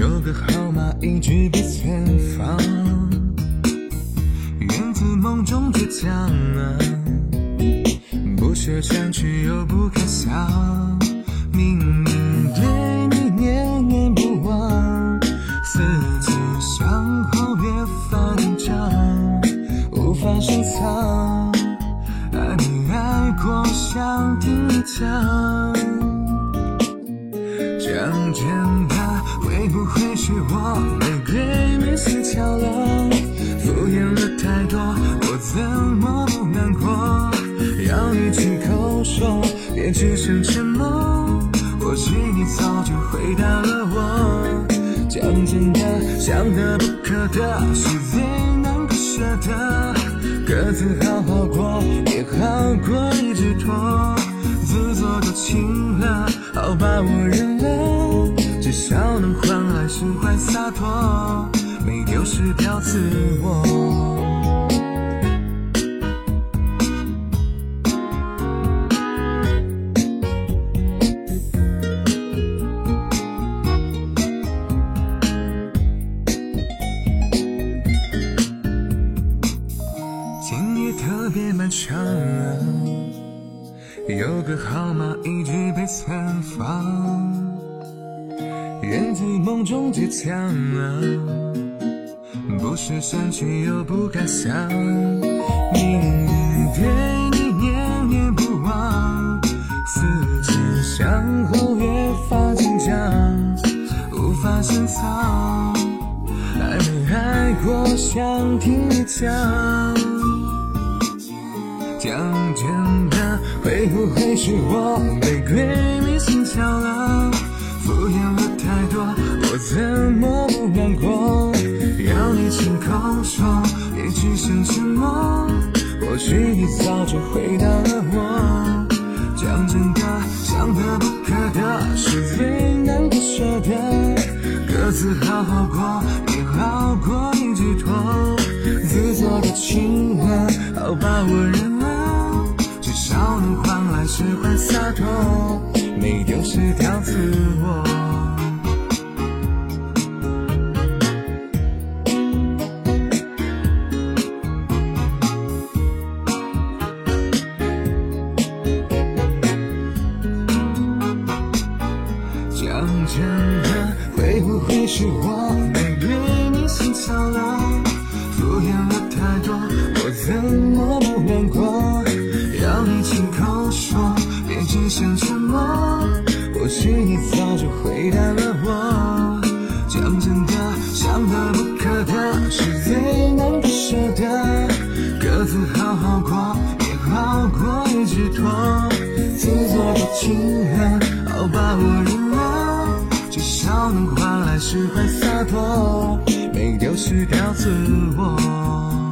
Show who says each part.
Speaker 1: 有个号码一直被存放，源自梦中倔强啊，不舍删去又不敢想，明明对你念念不忘，思前想后越发紧张，无法深藏，爱你爱过想听你讲，讲见。不会是我玫瑰每次漂亮，敷衍了太多，我怎么不难过？要你亲口说，别只剩沉默。或许你早就回答了我。讲真的，想得不可得，是最难不舍的。各自好好过，也好过一直拖。自作多情了，好吧，我认。能换来释怀洒脱，没丢失掉自我。今夜特别漫长，有个号码一直被存放，人在梦中倔强啊，不是想去又不敢想，明明对你念念不忘，四季相候越发紧张，无法深藏，爱没爱过，想听你讲。讲真的，会不会是我被鬼迷心窍了？敷衍，怎么不难过？要你亲口说，别只剩沉默。或许你早就回答了我。讲真的，想得不可得，是最难割舍的。各自好好过，也好过讲真的，会不会是我玫瑰迷心窍了？敷衍了太多，我怎么不难过？要你亲口说，别只剩沉默。或许你早就回答了我。讲真的，想得不可得，是最难不舍的。各自好好过，也好过一直拖。自作多情了，好吧，我认了。至少能换来释怀洒脱，没丢失掉自我。